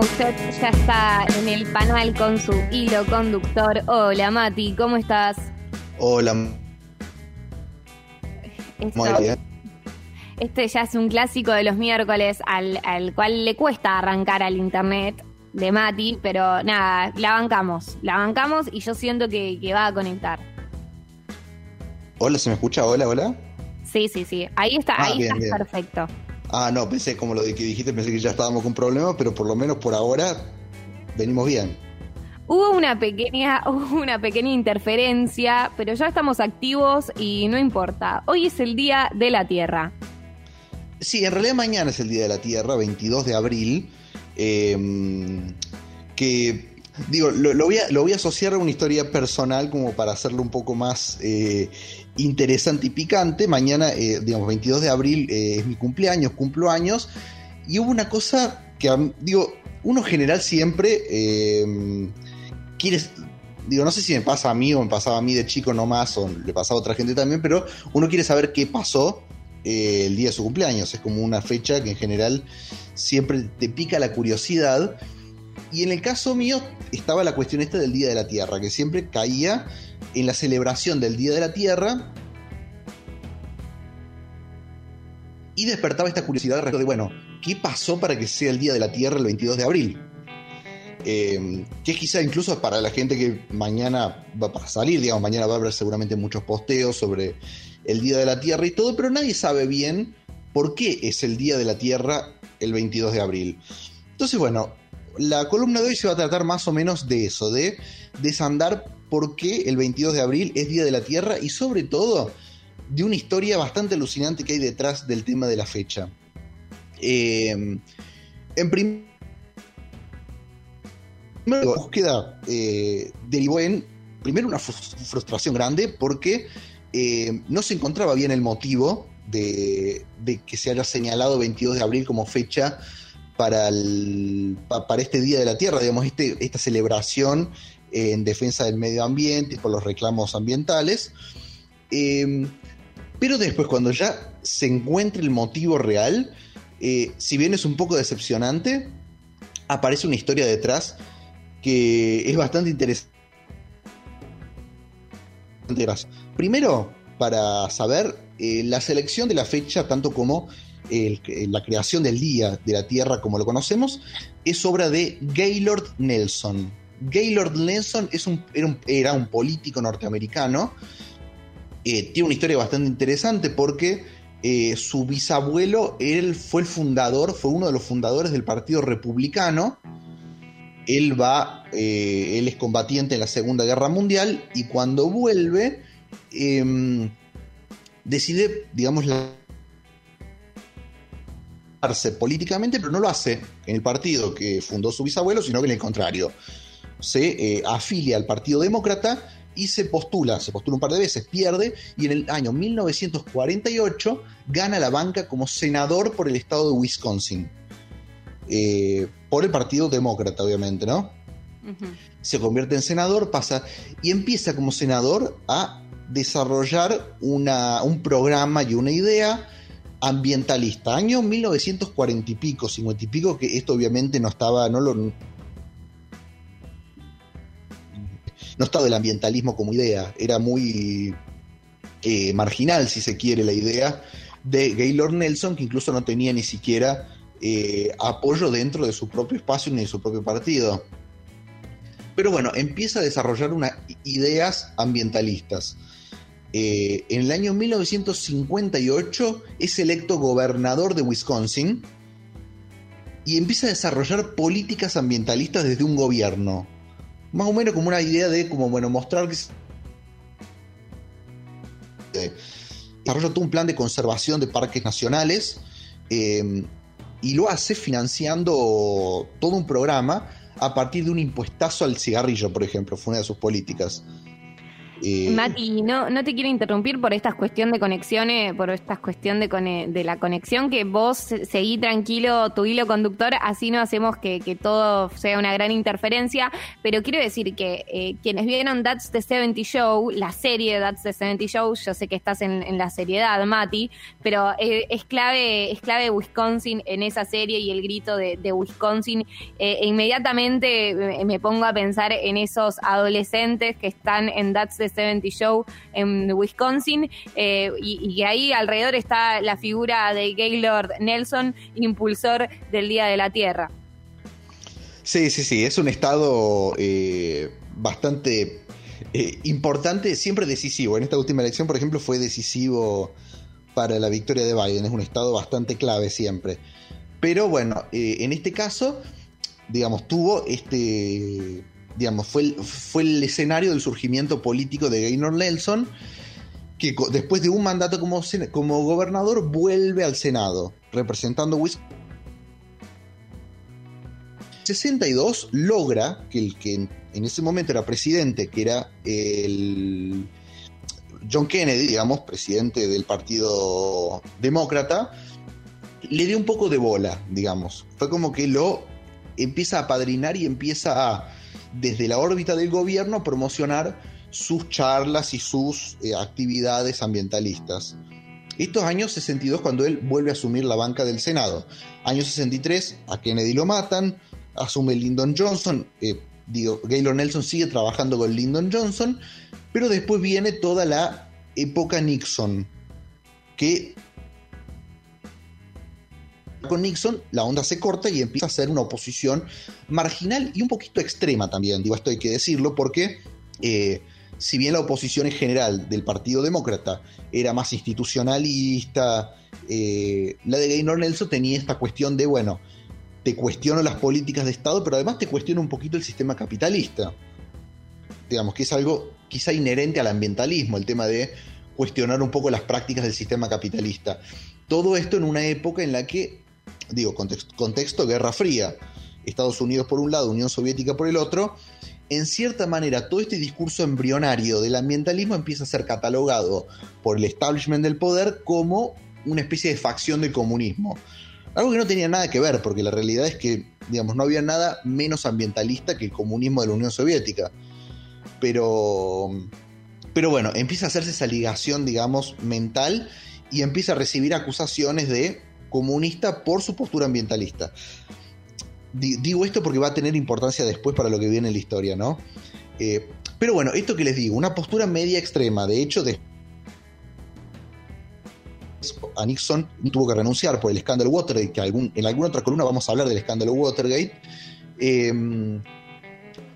usted ya está en el panel con su hilo conductor. Hola Mati, ¿cómo estás? Hola. Esto- Muy bien. Este ya es un clásico de los miércoles al, al cual le cuesta arrancar al internet de Mati, pero nada, la bancamos, la bancamos y yo siento que, que va a conectar. Hola, ¿se me escucha? Hola, hola. Sí, sí, sí, ahí está, Ah, ahí bien, bien. perfecto. Ah, no, pensé como lo de que dijiste, pensé que ya estábamos con problemas, pero por lo menos por ahora venimos bien. Hubo una pequeña, hubo una pequeña interferencia, pero ya estamos activos y no importa. Hoy es el día de la Tierra. Sí, en realidad mañana es el Día de la Tierra, 22 de abril, eh, que digo, lo, lo voy a, lo voy a asociar a una historia personal como para hacerlo un poco más eh, interesante y picante. Mañana, eh, digamos, 22 de abril eh, es mi cumpleaños, cumplo años, y hubo una cosa que, digo, uno en general siempre eh, quiere... Digo, no sé si me pasa a mí o me pasaba a mí de chico nomás o le pasaba a otra gente también, pero uno quiere saber qué pasó eh, el día de su cumpleaños. Es como una fecha que en general siempre te pica la curiosidad. Y en el caso mío estaba la cuestión esta del Día de la Tierra, que siempre caía en la celebración del Día de la Tierra y despertaba esta curiosidad respecto de, bueno, ¿qué pasó para que sea el Día de la Tierra el 22 de abril? Eh, que quizá incluso para la gente que mañana va para salir, digamos, mañana va a haber seguramente muchos posteos sobre el Día de la Tierra y todo, pero nadie sabe bien por qué es el Día de la Tierra el 22 de abril. Entonces, bueno, la columna de hoy se va a tratar más o menos de eso, de desandar por qué el 22 de abril es Día de la Tierra y sobre todo de una historia bastante alucinante que hay detrás del tema de la fecha. Eh, en primer la búsqueda eh, derivó en, primero, una frus- frustración grande porque eh, no se encontraba bien el motivo de, de que se haya señalado 22 de abril como fecha para, para este Día de la Tierra, digamos, este, esta celebración en defensa del medio ambiente y por los reclamos ambientales. Eh, pero después, cuando ya se encuentra el motivo real, eh, si bien es un poco decepcionante, aparece una historia detrás que es bastante interesante. Primero, para saber eh, la selección de la fecha, tanto como eh, la creación del Día de la Tierra como lo conocemos, es obra de Gaylord Nelson. Gaylord Nelson es un- era, un, político norteamericano. Eh, tiene una historia bastante interesante porque eh, su bisabuelo él fue el fundador, fue uno de los fundadores del Partido Republicano él va, él es combatiente en la Segunda Guerra Mundial y cuando vuelve em, decide, digamos, políticamente, pero no lo hace en el partido que fundó su bisabuelo, sino que en el contrario. Se eh, afilia al Partido Demócrata y se postula, se postula un par de veces, pierde y en el año 1948 gana la banca como senador por el estado de Wisconsin. Eh, por el Partido Demócrata, obviamente, ¿no? Se convierte en senador, pasa y empieza como senador a desarrollar una- un programa y una idea ambientalista. Año 1940 y pico, 50 y pico, que esto obviamente no estaba, no lo. No estaba el ambientalismo como idea, era muy eh, marginal, si se quiere, la idea de Gaylord Nelson, que incluso no tenía ni siquiera eh, apoyo dentro de su propio espacio ni de su propio partido. Pero bueno, empieza a desarrollar unas ideas ambientalistas. Eh, en el año 1958 es electo gobernador de Wisconsin y empieza a desarrollar políticas ambientalistas desde un gobierno. Más o menos como una idea de como, bueno, mostrar que... desarrolla todo un plan de conservación de parques nacionales eh, y lo hace financiando todo un programa a partir de un impuestazo al cigarrillo, por ejemplo, fue una de sus políticas. Eh, Mati, no, no te quiero interrumpir por esta cuestión de conexiones, por esta cuestión de, de la conexión, que vos seguí tranquilo tu hilo conductor, así no hacemos que, todo sea una gran interferencia, pero quiero decir que eh, quienes vieron That's the 70 Show, la serie That's the 70 Show, yo sé que estás en, la seriedad, Mati, pero eh, es clave es clave Wisconsin en esa serie y el grito de, Wisconsin, e inmediatamente me pongo a pensar en esos adolescentes que están en That's the 70 Show en Wisconsin, eh, y, que ahí alrededor está la figura de Gaylord Nelson, impulsor del Día de la Tierra. Sí, sí, sí, es un estado eh, bastante eh, importante, siempre decisivo. En esta última elección, por ejemplo, fue decisivo para la victoria de Biden, es un estado bastante clave siempre. Pero bueno, en este caso, digamos, tuvo este digamos, fue el, fue el escenario del surgimiento político de Gaynor Nelson, que después de un mandato como, como gobernador vuelve al Senado, representando Wisconsin. 62 logra que el que en ese momento era presidente, que era el John Kennedy, digamos, presidente del Partido Demócrata, le dio un poco de bola, digamos. Fue como que lo empieza a padrinar y empieza a desde la órbita del gobierno promocionar sus charlas y sus eh, actividades ambientalistas. Estos años 62 cuando él vuelve a asumir la banca del Senado. Año 63 a Kennedy lo matan, asume Lyndon Johnson, eh, digo, Gaylord Nelson sigue trabajando con Lyndon Johnson, pero después viene toda la época Nixon, que con Nixon, la onda se corta y empieza a ser una oposición marginal y un poquito extrema también, digo, esto hay que decirlo, porque eh, si bien la oposición en general del Partido Demócrata era más institucionalista, eh, la de Gaynor Nelson tenía esta cuestión de, bueno, te cuestiono las políticas de Estado, pero además te cuestiono un poquito el sistema capitalista. Digamos que es algo quizá inherente al ambientalismo, el tema de cuestionar un poco las prácticas del sistema capitalista. Todo esto en una época en la que digo, contexto, Guerra Fría, Estados Unidos por un lado, Unión Soviética por el otro, en cierta manera todo este discurso embrionario del ambientalismo empieza a ser catalogado por el establishment del poder como una especie de facción del comunismo. Algo que no tenía nada que ver, porque la realidad es que, digamos, no había nada menos ambientalista que el comunismo de la Unión Soviética. Pero, pero bueno, empieza a hacerse esa ligación, digamos, mental y empieza a recibir acusaciones de comunista por su postura ambientalista. Digo esto porque va a tener importancia después para lo que viene en la historia, ¿no? Eh, pero bueno, esto que les digo, una postura media extrema, de hecho, de a Nixon tuvo que renunciar por el escándalo Watergate, que en alguna otra columna vamos a hablar del escándalo Watergate. Em,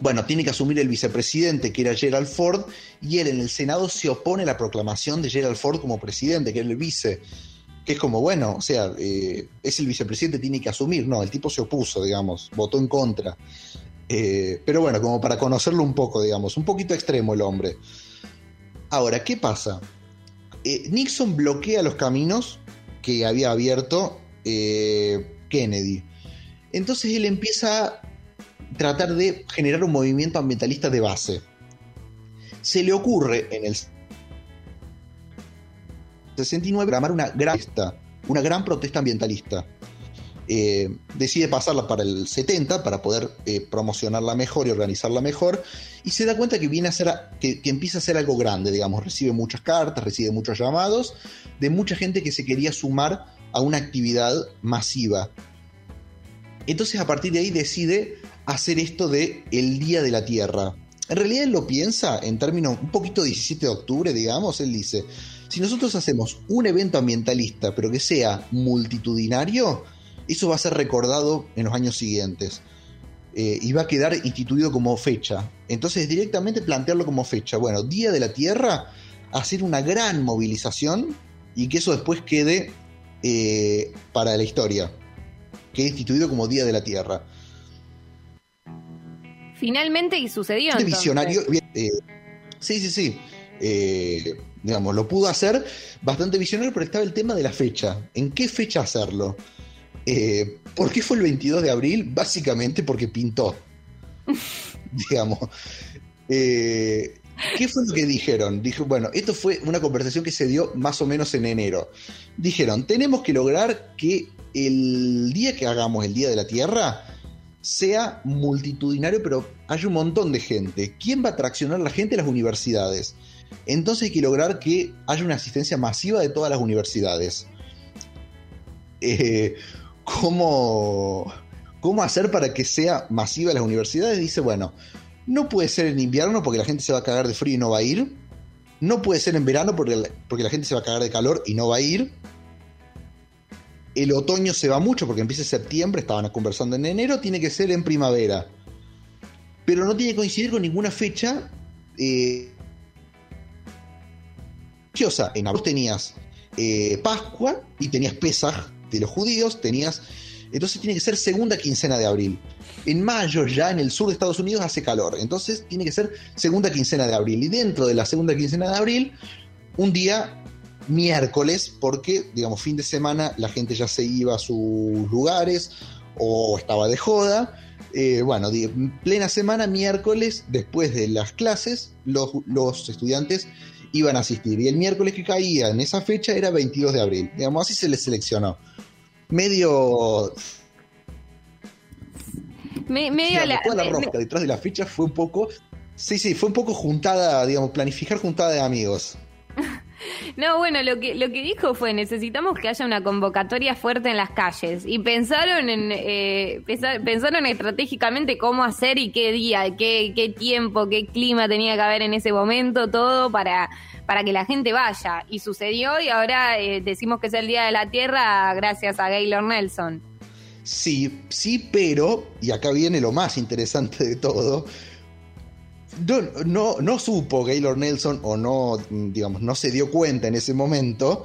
bueno, tiene que asumir el vicepresidente, que era Gerald Ford, y él en el Senado se opone a la proclamación de Gerald Ford como presidente, que era el vice que es como, bueno, o sea, eh, es el vicepresidente, tiene que asumir. No, el tipo se opuso, digamos, votó en contra. Eh, pero bueno, como para conocerlo un poco, digamos, un poquito extremo el hombre. Ahora, ¿qué pasa? Eh, Nixon bloquea los caminos que había abierto Kennedy. Entonces él empieza a tratar de generar un movimiento ambientalista de base. Se le ocurre en el 69 programar una gran, una gran protesta ambientalista. Eh, decide pasarla para el 70 para poder eh, promocionarla mejor y organizarla mejor y se da cuenta que viene a ser que, empieza a ser algo grande digamos. Recibe muchas cartas recibe muchos llamados de mucha gente que se quería sumar a una actividad masiva. Entonces a partir de ahí decide hacer esto de el día de la tierra en realidad él lo piensa en términos un poquito 17 de octubre digamos él dice si nosotros hacemos un evento ambientalista, pero que sea multitudinario, eso va a ser recordado en los años siguientes. Eh, y va a quedar instituido como fecha. Entonces, directamente plantearlo como fecha. Bueno, Día de la Tierra, hacer una gran movilización y que eso después quede eh, para la historia. Quede instituido como Día de la Tierra. Finalmente, y sucedió. Este visionario. Eh, sí, sí, sí digamos, lo pudo hacer bastante visionario, pero estaba el tema de la fecha. ¿En qué fecha hacerlo? Eh, ¿Por qué fue el 22 de abril? Básicamente porque pintó. digamos. Eh, ¿Qué fue lo que dijeron? Dije, bueno, esto fue una conversación que se dio más o menos en enero. Dijeron, tenemos que lograr que el día que hagamos el Día de la Tierra sea multitudinario, pero hay un montón de gente. ¿Quién va a traccionar la gente? Las universidades. Entonces hay que lograr que haya una asistencia masiva de todas las universidades. Eh, ¿cómo, ¿Cómo hacer para que sea masiva las universidades? Dice, bueno, no puede ser en invierno porque la gente se va a cagar de frío y no va a ir. No puede ser en verano porque, porque la gente se va a cagar de calor y no va a ir. El otoño se va mucho porque empieza en septiembre, estaban conversando en enero, tiene que ser en primavera. Pero no tiene que coincidir con ninguna fecha. Eh, en agosto tenías eh, Pascua y tenías Pesaj de los judíos, tenías. Entonces tiene que ser segunda quincena de abril. En mayo, ya en el sur de Estados Unidos, hace calor. Entonces tiene que ser segunda quincena de abril. Y dentro de la segunda quincena de abril, un día miércoles, porque, digamos, fin de semana la gente ya se iba a sus lugares o estaba de joda. Eh, bueno, plena semana, miércoles, después de las clases, los, los, estudiantes iban a asistir. Y el miércoles que caía en esa fecha era 22 de abril. Digamos, así se les seleccionó. Medio medio la, la rosca detrás de la fecha fue un poco. Sí, sí, fue un poco juntada, digamos, planificar juntada de amigos. No, bueno, lo que, lo que dijo fue, necesitamos que haya una convocatoria fuerte en las calles. Y pensaron en eh, pensaron estratégicamente cómo hacer y qué día, qué, qué tiempo, qué clima tenía que haber en ese momento, todo para, para que la gente vaya. Y sucedió y ahora eh, decimos que es el Día de la Tierra gracias a Gaylor Nelson. Sí, sí, pero, y acá viene lo más interesante de todo, no, no, supo Gaylor Nelson o no, digamos, no se dio cuenta en ese momento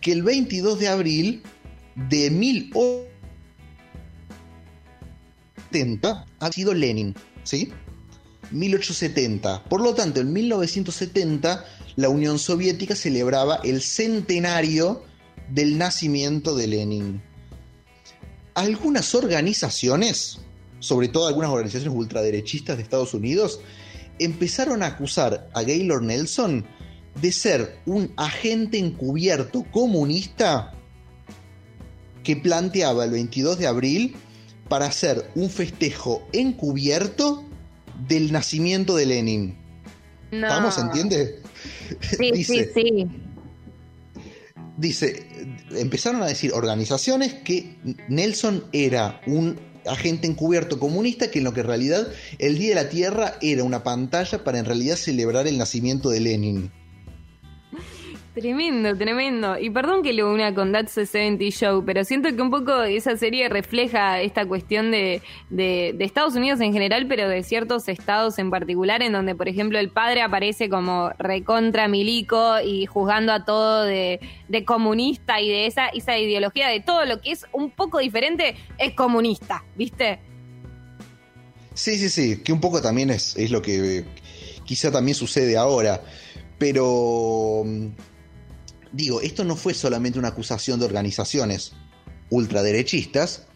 que el 22 de abril de 1870 ha sido Lenin, ¿sí? 1870. Por lo tanto, en 1970 la Unión Soviética celebraba el centenario del nacimiento de Lenin algunas organizaciones, sobre todo algunas organizaciones ultraderechistas de Estados Unidos, empezaron a acusar a Gaylord Nelson de ser un agente encubierto comunista que planteaba el 22 de abril para hacer un festejo encubierto del nacimiento de Lenin. No. ¿Vamos? ¿Entiende? Sí, sí, sí dice, empezaron a decir organizaciones que Nelson era un agente encubierto comunista que en lo que en realidad el Día de la Tierra era una pantalla para en realidad celebrar el nacimiento de Lenin. Tremendo, tremendo. Y perdón que lo una con That's 70 Show, pero siento que un poco esa serie refleja esta cuestión de, de, Estados Unidos en general, pero de ciertos estados en particular, en donde, por ejemplo, el padre aparece como recontra milico y juzgando a todo de, de comunista y de esa, esa ideología de todo lo que es un poco diferente es comunista, ¿viste? Sí, sí, sí, que un poco también es, es lo que quizá también sucede ahora, pero digo, esto no fue solamente una acusación de organizaciones ultraderechistas,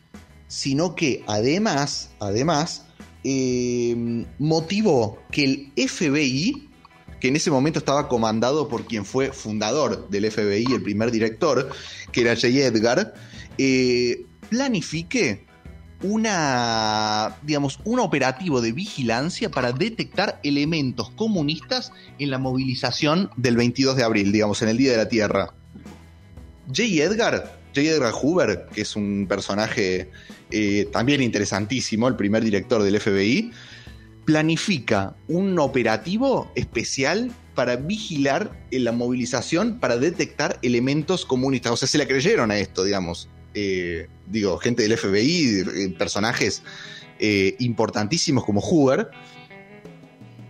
sino que además, además, eh, motivó que el FBI, que en ese momento estaba comandado por quien fue fundador del FBI, el primer director, que era J. Edgar, eh, planifique una, digamos, un operativo de vigilancia para detectar elementos comunistas en la movilización del 22 de abril, digamos, en el Día de la Tierra. J. Edgar, J. Edgar Hoover, que es un personaje eh, también interesantísimo, el primer director del FBI, planifica un operativo especial para vigilar en la movilización para detectar elementos comunistas. O sea, se le creyeron a esto, digamos. Eh, digo, gente del FBI, eh, personajes eh, importantísimos como Hoover.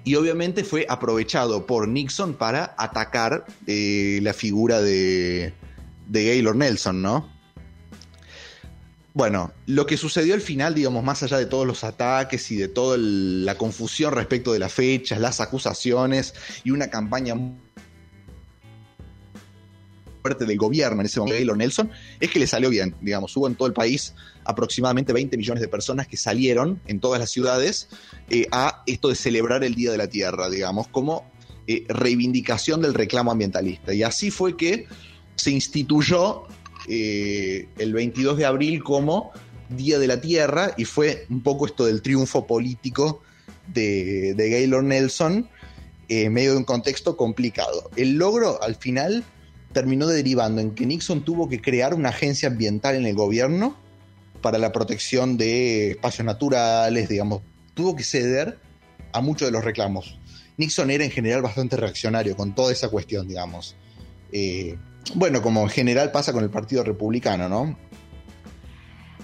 Y obviamente fue aprovechado por Nixon para atacar la figura de, de Gaylord Nelson, ¿no? Bueno, lo que sucedió al final, digamos, más allá de todos los ataques y de toda la confusión respecto de las fechas, las acusaciones y una campaña del gobierno en ese momento, Gaylor Nelson, es que le salió bien. Digamos, hubo en todo el país aproximadamente 20 millones de personas que salieron en todas las ciudades eh, a esto de celebrar el Día de la Tierra, digamos, como eh, reivindicación del reclamo ambientalista. Y así fue que se instituyó eh, el 22 de abril como Día de la Tierra y fue un poco esto del triunfo político de, de Gaylord Nelson en medio de un contexto complicado. El logro al final terminó derivando en que Nixon tuvo que crear una agencia ambiental en el gobierno para la protección de espacios naturales, digamos, tuvo que ceder a muchos de los reclamos. Nixon era en general bastante reaccionario con toda esa cuestión, digamos. Eh, bueno, como en general pasa con el Partido Republicano, ¿no?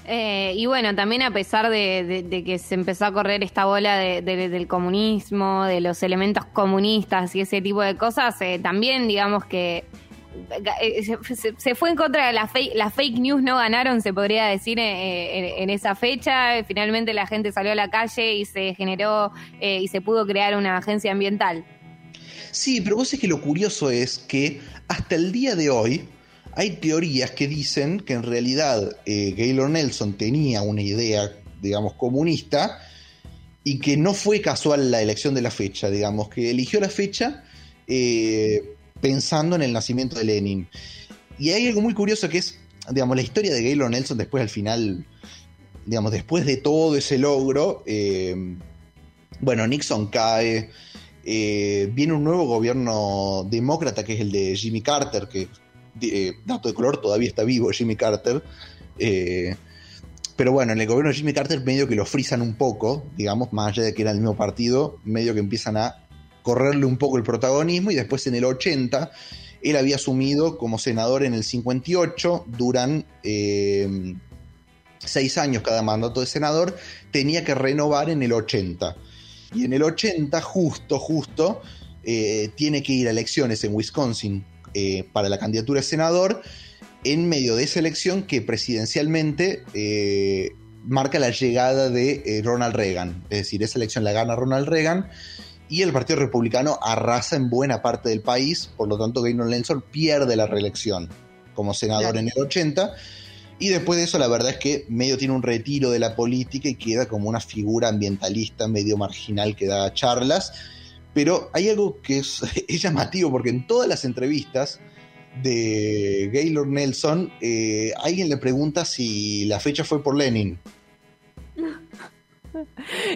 Eh, y bueno, también a pesar de, que se empezó a correr esta bola del comunismo, de los elementos comunistas y ese tipo de cosas, eh, también digamos que eh, se, fue en contra de fake, las fake news no ganaron, se podría decir, en, esa fecha. Finalmente la gente salió a la calle y se generó y se pudo crear una agencia ambiental. Sí, pero vos es que lo curioso es que hasta el día de hoy, hay teorías que dicen que en realidad eh, Gaylord Nelson tenía una idea, digamos, comunista y que no fue casual la elección de la fecha, digamos, que eligió la fecha eh, pensando en el nacimiento de Lenin. Y hay algo muy curioso que es, digamos, la historia de Gaylord Nelson después al final, digamos, después de todo ese logro, eh, bueno, Nixon cae, viene un nuevo gobierno demócrata que es el de Jimmy Carter, que eh, dato de color, todavía está vivo Jimmy Carter. Eh, pero bueno, en el gobierno de Jimmy Carter medio que lo frisan un poco, digamos, más allá de que era el mismo partido, medio que empiezan a correrle un poco el protagonismo y después en el 80 él había asumido como senador en el 58, duran eh, seis años cada mandato de senador, tenía que renovar en el 80. Y en el 80, justo, justo, tiene que ir a elecciones en Wisconsin eh, para la candidatura de senador en medio de esa elección que presidencialmente eh, marca la llegada de eh, Ronald Reagan. Es decir, esa elección la gana Ronald Reagan y el Partido Republicano arrasa en buena parte del país, por lo tanto Gaynor Nelson pierde la reelección como senador en el 80. Y después de eso, la verdad es que medio tiene un retiro de la política y queda como una figura ambientalista medio marginal que da charlas pero hay algo que es, llamativo porque en todas las entrevistas de Gaylord Nelson, eh, alguien le pregunta si la fecha fue por Lenin.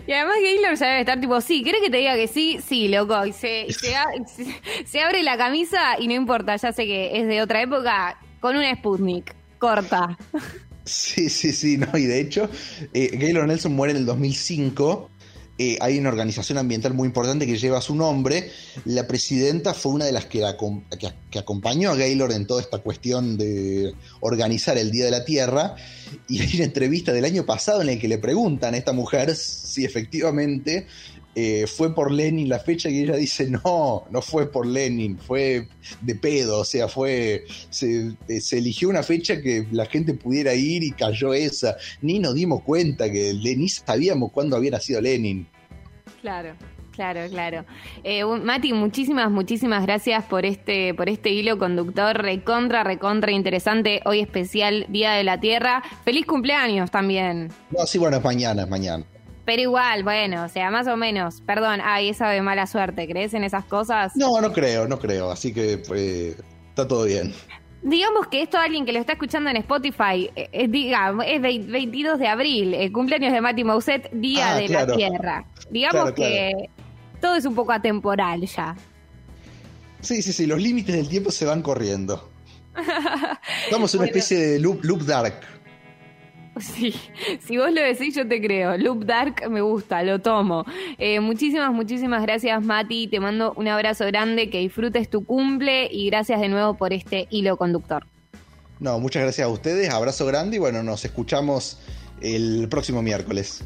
Y además Gaylord ya debe estar tipo, sí, ¿querés que te diga que sí? Sí, loco. Y se, se, abre la camisa y no importa, ya sé que es de otra época, con una Sputnik, corta. Sí, sí, sí, no, y de hecho, eh, Gaylord Nelson muere en el 2005 eh, hay una organización ambiental muy importante que lleva su nombre. La presidenta fue una de las que, acompañó a Gaylord en toda esta cuestión de organizar el Día de la Tierra. Y hay una entrevista del año pasado en la que le preguntan a esta mujer si efectivamente eh, fue por Lenin la fecha y ella dice, no, no fue por Lenin, fue de pedo, o sea, fue, se, eh, se, eligió una fecha que la gente pudiera ir y cayó esa, ni nos dimos cuenta que ni sabíamos cuándo había nacido Lenin. Claro. Claro, claro. Eh, Mati, muchísimas, muchísimas gracias por este, por este hilo conductor recontra, recontra interesante. Hoy especial Día de la Tierra. Feliz cumpleaños también. No, sí, bueno, es mañana, es mañana. Pero igual, bueno, o sea, más o menos. Perdón, ay, esa de mala suerte. ¿Crees en esas cosas? No, no creo, no creo. Así que pues, está todo bien. Digamos que esto alguien que lo está escuchando en Spotify, eh, es, diga, es 22 de abril, el cumpleaños de Mati Mousset, Día ah, de la Tierra. Digamos que todo es un poco atemporal ya. Sí, sí, sí, los límites del tiempo se van corriendo. Estamos en una especie de loop, loop dark. Sí, si vos lo decís, yo te creo. Loop Dark me gusta, lo tomo. Eh, muchísimas, muchísimas gracias, Mati. Te mando un abrazo grande, que disfrutes tu cumple y gracias de nuevo por este hilo conductor. No, muchas gracias a ustedes, abrazo grande y bueno, nos escuchamos el próximo miércoles.